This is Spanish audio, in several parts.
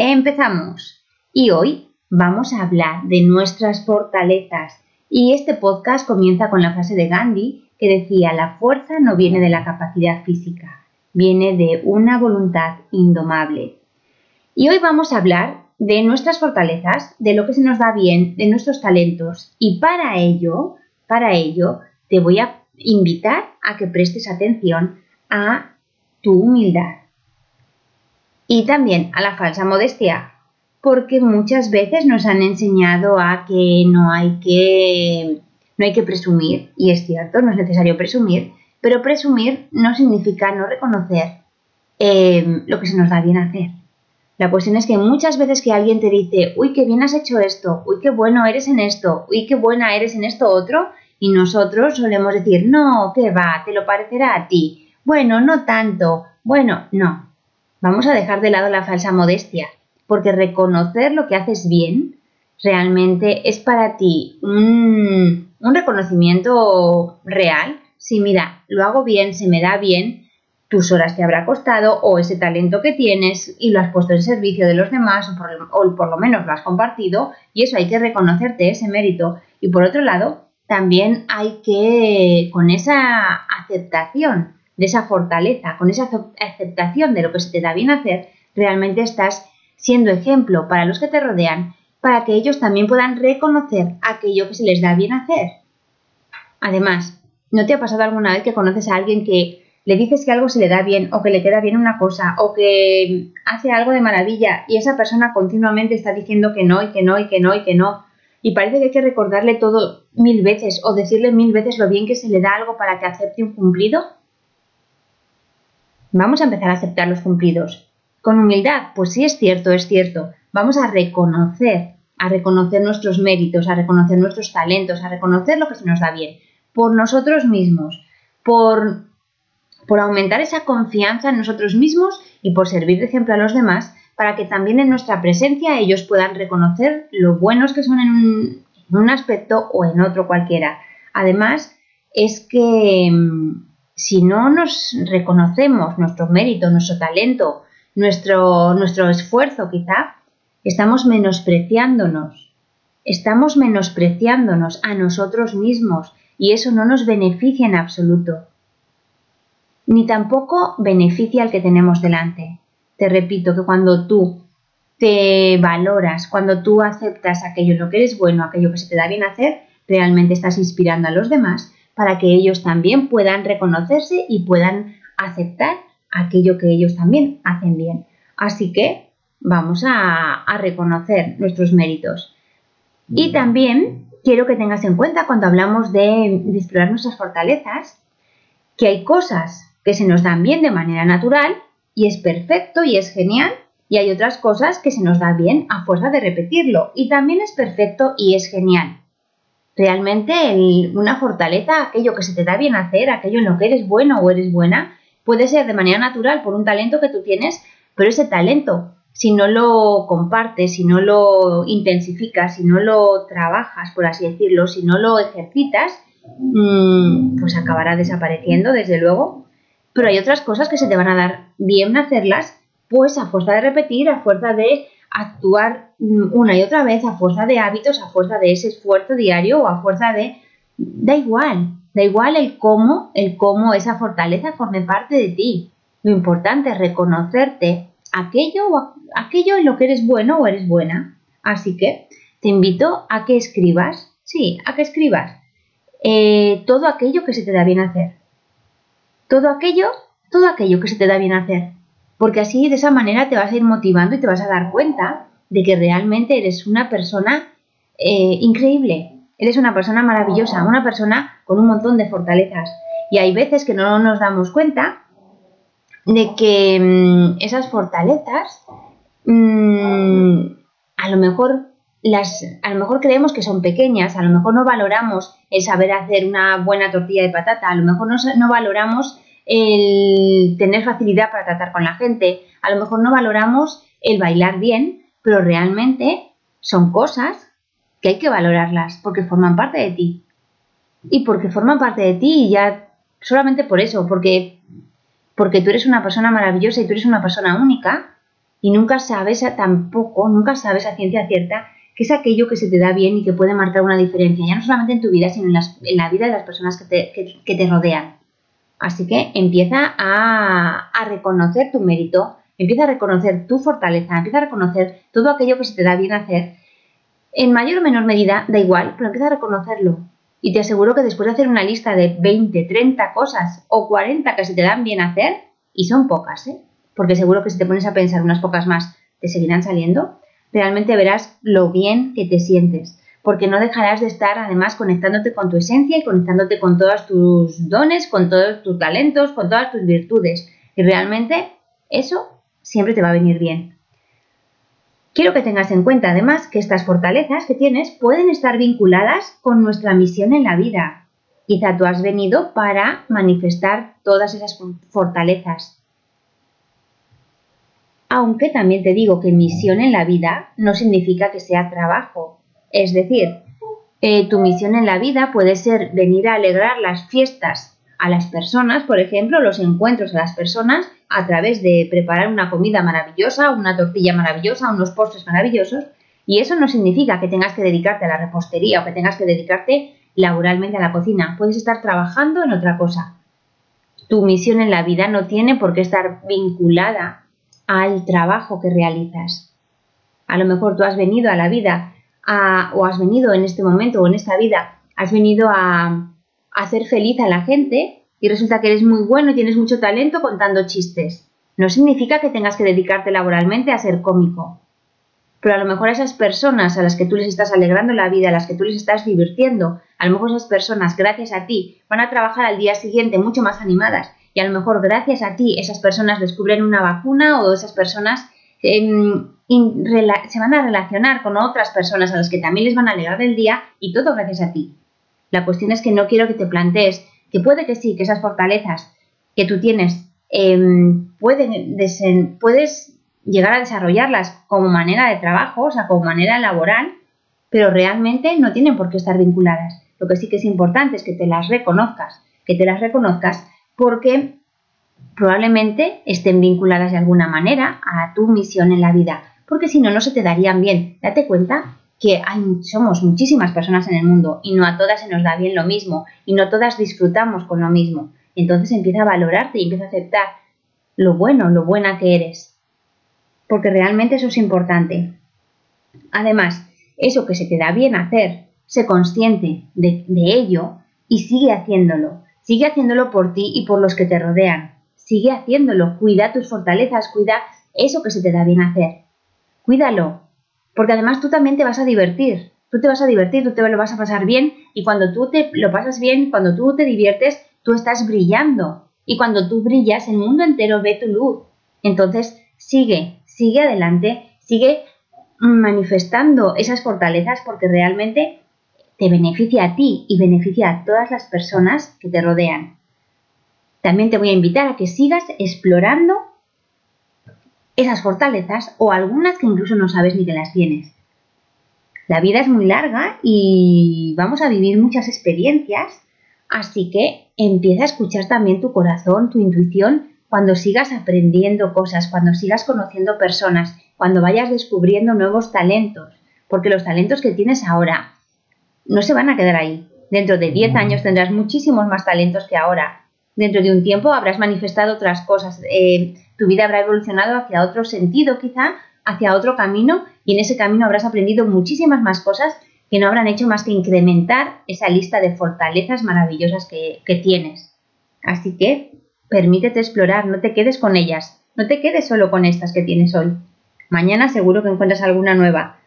Empezamos. Y hoy vamos a hablar de nuestras fortalezas. Y este podcast comienza con la frase de Gandhi que decía, la fuerza no viene de la capacidad física, viene de una voluntad indomable. Y hoy vamos a hablar de nuestras fortalezas, de lo que se nos da bien, de nuestros talentos. Y para ello, para ello, te voy a invitar a que prestes atención a tu humildad y también a la falsa modestia, porque muchas veces nos han enseñado a que no hay que, no hay que presumir, y es cierto, no es necesario presumir, pero presumir no significa no reconocer eh, lo que se nos da bien hacer. La cuestión es que muchas veces que alguien te dice, uy, qué bien has hecho esto, uy, qué bueno eres en esto, uy, qué buena eres en esto otro, y nosotros solemos decir, no, qué va, te lo parecerá a ti, bueno, no tanto, bueno, no, Vamos a dejar de lado la falsa modestia, porque reconocer lo que haces bien realmente es para ti un, reconocimiento real. Si mira, lo hago bien, se me da bien, tus horas te habrá costado o ese talento que tienes y lo has puesto en servicio de los demás o por, o por, lo menos lo has compartido y eso hay que reconocerte ese mérito. Y por otro lado, también hay que, con esa aceptación de esa fortaleza, con esa aceptación de lo que se te da bien hacer, realmente estás siendo ejemplo para los que te rodean, para que ellos también puedan reconocer aquello que se les da bien hacer. Además, ¿no te ha pasado alguna vez que conoces a alguien que le dices que algo se le da bien o que le queda bien una cosa o que hace algo de maravilla y esa persona continuamente está diciendo que no y que no y que no y que no y parece que hay que recordarle todo mil veces o decirle mil veces lo bien que se le da algo para que acepte un cumplido? Vamos a empezar a aceptar los cumplidos. Con humildad, pues sí es cierto, es cierto. Vamos a reconocer, a reconocer nuestros méritos, a reconocer nuestros talentos, a reconocer lo que se nos da bien, por nosotros mismos, por, por aumentar esa confianza en nosotros mismos y por servir de ejemplo a los demás para que también en nuestra presencia ellos puedan reconocer lo buenos que son en un, en un aspecto o en otro cualquiera. Además, es que mm, si no nos reconocemos nuestro mérito, nuestro talento, nuestro, nuestro esfuerzo quizá, estamos menospreciándonos, estamos menospreciándonos a nosotros mismos y eso no nos beneficia en absoluto, ni tampoco beneficia al que tenemos delante. Te repito que cuando tú te valoras, cuando tú aceptas aquello en lo que eres bueno, aquello que se te da bien hacer, realmente estás inspirando a los demás para que ellos también puedan reconocerse y puedan aceptar aquello que ellos también hacen bien. Así que vamos a, reconocer nuestros méritos. Y también quiero que tengas en cuenta cuando hablamos de, de explorar nuestras fortalezas, que hay cosas que se nos dan bien de manera natural y es perfecto y es genial, y hay otras cosas que se nos da bien a fuerza de repetirlo y también es perfecto y es genial realmente una fortaleza, aquello que se te da bien hacer, aquello en lo que eres bueno o eres buena, puede ser de manera natural por un talento que tú tienes, pero ese talento, si no lo compartes, si no lo intensificas, si no lo trabajas, por así decirlo, si no lo ejercitas, mm, pues acabará desapareciendo, desde luego. Pero hay otras cosas que se te van a dar bien hacerlas, pues a fuerza de repetir, a fuerza de actuar una y otra vez a fuerza de hábitos, a fuerza de ese esfuerzo diario o a fuerza de... Da igual, da igual el cómo, el cómo esa fortaleza forme parte de ti. Lo importante es reconocerte aquello, aquello en lo que eres bueno o eres buena. Así que te invito a que escribas, sí, a que escribas eh, todo aquello que se te da bien hacer. Todo aquello, todo aquello que se te da bien hacer porque así de esa manera te vas a ir motivando y te vas a dar cuenta de que realmente eres una persona eh, increíble, eres una persona maravillosa, una persona con un montón de fortalezas. Y hay veces que no nos damos cuenta de que mm, esas fortalezas mm, a lo mejor las, a lo mejor creemos que son pequeñas, a lo mejor no valoramos el saber hacer una buena tortilla de patata, a lo mejor no, no valoramos el tener facilidad para tratar con la gente, a lo mejor no valoramos el bailar bien, pero realmente son cosas que hay que valorarlas porque forman parte de ti. Y porque forman parte de ti y ya solamente por eso, porque, porque tú eres una persona maravillosa y tú eres una persona única y nunca sabes tampoco, nunca sabes a ciencia cierta qué es aquello que se te da bien y que puede marcar una diferencia, ya no solamente en tu vida, sino en, la vida de las personas que te, que te rodean. Así que empieza a, reconocer tu mérito, empieza a reconocer tu fortaleza, empieza a reconocer todo aquello que se te da bien hacer. En mayor o menor medida, da igual, pero empieza a reconocerlo. Y te aseguro que después de hacer una lista de 20, 30 cosas o 40 que se te dan bien hacer, y son pocas, ¿eh? porque seguro que si te pones a pensar unas pocas más, te seguirán saliendo, realmente verás lo bien que te sientes porque no dejarás de estar además conectándote con tu esencia y conectándote con todos tus dones, con todos tus talentos, con todas tus virtudes. Y realmente eso siempre te va a venir bien. Quiero que tengas en cuenta además que estas fortalezas que tienes pueden estar vinculadas con nuestra misión en la vida. Quizá tú has venido para manifestar todas esas fortalezas. Aunque también te digo que misión en la vida no significa que sea trabajo, es decir, eh, tu misión en la vida puede ser venir a alegrar las fiestas a las personas, por ejemplo, los encuentros a las personas a través de preparar una comida maravillosa, una tortilla maravillosa, unos postres maravillosos. Y eso no significa que tengas que dedicarte a la repostería o que tengas que dedicarte laboralmente a la cocina. Puedes estar trabajando en otra cosa. Tu misión en la vida no tiene por qué estar vinculada al trabajo que realizas. A lo mejor tú has venido a la vida o has venido en este momento o en esta vida, has venido a, hacer feliz a la gente y resulta que eres muy bueno y tienes mucho talento contando chistes. No significa que tengas que dedicarte laboralmente a ser cómico. Pero a lo mejor a esas personas a las que tú les estás alegrando la vida, a las que tú les estás divirtiendo, a lo mejor esas personas, gracias a ti, van a trabajar al día siguiente mucho más animadas y a lo mejor gracias a ti esas personas descubren una vacuna o esas personas se van a relacionar con otras personas a las que también les van a alegrar el día y todo gracias a ti. La cuestión es que no quiero que te plantees que puede que sí, que esas fortalezas que tú tienes em, pueden puedes llegar a desarrollarlas como manera de trabajo, o sea, como manera laboral, pero realmente no tienen por qué estar vinculadas. Lo que sí que es importante es que te las reconozcas, que te las reconozcas porque probablemente estén vinculadas de alguna manera a tu misión en la vida porque si no, no se te darían bien. Date cuenta que hay, somos muchísimas personas en el mundo y no a todas se nos da bien lo mismo y no todas disfrutamos con lo mismo. Entonces empieza a valorarte y empieza a aceptar lo bueno, lo buena que eres. Porque realmente eso es importante. Además, eso que se te da bien hacer, sé consciente de, de ello y sigue haciéndolo. Sigue haciéndolo por ti y por los que te rodean. Sigue haciéndolo. Cuida tus fortalezas, cuida eso que se te da bien hacer cuídalo, porque además tú también te vas a divertir, tú te vas a divertir, tú te lo vas a pasar bien y cuando tú te lo pasas bien, cuando tú te diviertes, tú estás brillando y cuando tú brillas, el mundo entero ve tu luz. Entonces, sigue, sigue adelante, sigue manifestando esas fortalezas porque realmente te beneficia a ti y beneficia a todas las personas que te rodean. También te voy a invitar a que sigas explorando esas fortalezas o algunas que incluso no sabes ni que las tienes. La vida es muy larga y vamos a vivir muchas experiencias, así que empieza a escuchar también tu corazón, tu intuición, cuando sigas aprendiendo cosas, cuando sigas conociendo personas, cuando vayas descubriendo nuevos talentos, porque los talentos que tienes ahora no se van a quedar ahí. Dentro de 10 años tendrás muchísimos más talentos que ahora. Dentro de un tiempo habrás manifestado otras cosas. Eh, tu vida habrá evolucionado hacia otro sentido quizá, hacia otro camino y en ese camino habrás aprendido muchísimas más cosas que no habrán hecho más que incrementar esa lista de fortalezas maravillosas que, que tienes. Así que permítete explorar, no te quedes con ellas, no te quedes solo con estas que tienes hoy. Mañana seguro que encuentras alguna nueva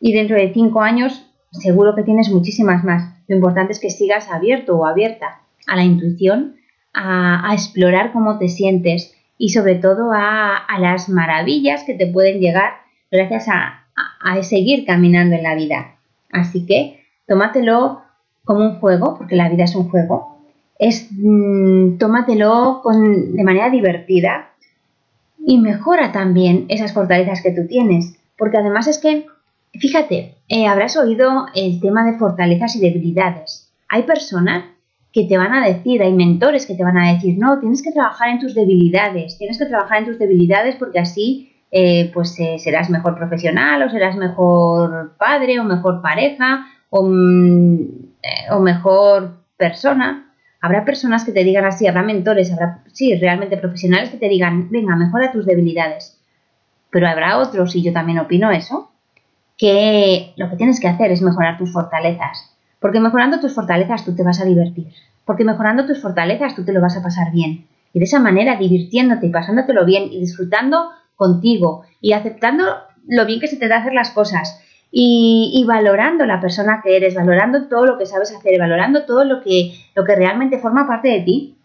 y dentro de cinco años seguro que tienes muchísimas más. Lo importante es que sigas abierto o abierta a la intuición, a, a explorar cómo te sientes, y sobre todo a, las maravillas que te pueden llegar gracias a, a, seguir caminando en la vida. Así que tómatelo como un juego, porque la vida es un juego. Es, mm, tómatelo con, de manera divertida y mejora también esas fortalezas que tú tienes. Porque además es que, fíjate, eh, habrás oído el tema de fortalezas y debilidades. Hay personas que te van a decir, hay mentores que te van a decir, no, tienes que trabajar en tus debilidades, tienes que trabajar en tus debilidades porque así eh, pues eh, serás mejor profesional o serás mejor padre o mejor pareja o, mm, o mejor persona. Habrá personas que te digan así, habrá mentores, habrá, sí, realmente profesionales que te digan, venga, mejora tus debilidades. Pero habrá otros, y yo también opino eso, que lo que tienes que hacer es mejorar tus fortalezas. Porque mejorando tus fortalezas tú te vas a divertir. Porque mejorando tus fortalezas tú te lo vas a pasar bien. Y de esa manera, divirtiéndote y pasándotelo bien y disfrutando contigo y aceptando lo bien que se te da hacer las cosas y, valorando la persona que eres, valorando todo lo que sabes hacer, valorando todo lo que, lo que realmente forma parte de ti,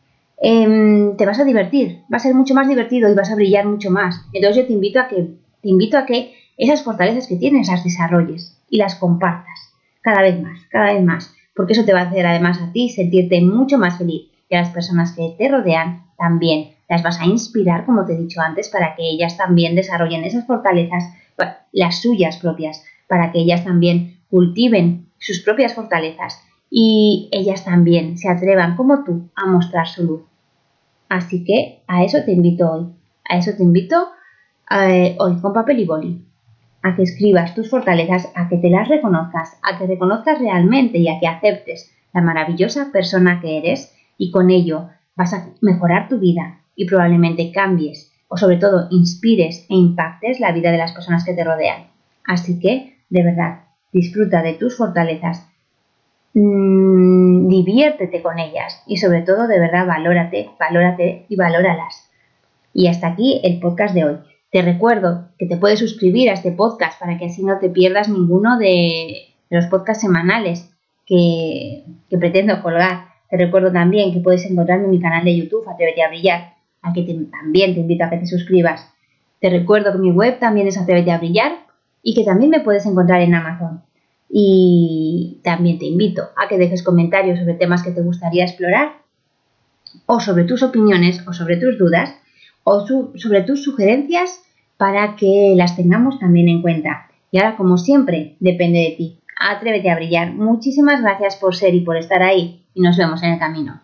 em, te vas a divertir, va a ser mucho más divertido y vas a brillar mucho más. Entonces yo te invito a que, te invito a que esas fortalezas que tienes las desarrolles y las compartas cada vez más, cada vez más, porque eso te va a hacer además a ti sentirte mucho más feliz y a las personas que te rodean también. Las vas a inspirar, como te he dicho antes, para que ellas también desarrollen esas fortalezas, las suyas propias, para que ellas también cultiven sus propias fortalezas y ellas también se atrevan como tú a mostrar su luz. Así que a eso te invito hoy. A eso te invito eh, hoy con papel y boli. A que escribas tus fortalezas, a que te las reconozcas, a que reconozcas realmente y a que aceptes la maravillosa persona que eres y con ello vas a mejorar tu vida y probablemente cambies o sobre todo inspires e impactes la vida de las personas que te rodean. Así que de verdad, disfruta de tus fortalezas, mm, diviértete con ellas y sobre todo, de verdad, valórate, valórate y valóralas. Y hasta aquí el podcast de hoy. Te recuerdo que te puedes suscribir a este podcast para que así no te pierdas ninguno de, los podcasts semanales que, pretendo colgar. Te recuerdo también que puedes encontrarme en mi canal de YouTube, Atrévete a Brillar, a que también te invito a que te suscribas. Te recuerdo que mi web también es Atrévete a Brillar y que también me puedes encontrar en Amazon. Y también te invito a que dejes comentarios sobre temas que te gustaría explorar o sobre tus opiniones o sobre tus dudas o sobre tus sugerencias para que las tengamos también en cuenta. Y ahora, como siempre, depende de ti. Atrévete a brillar. Muchísimas gracias por ser y por estar ahí y nos vemos en el camino.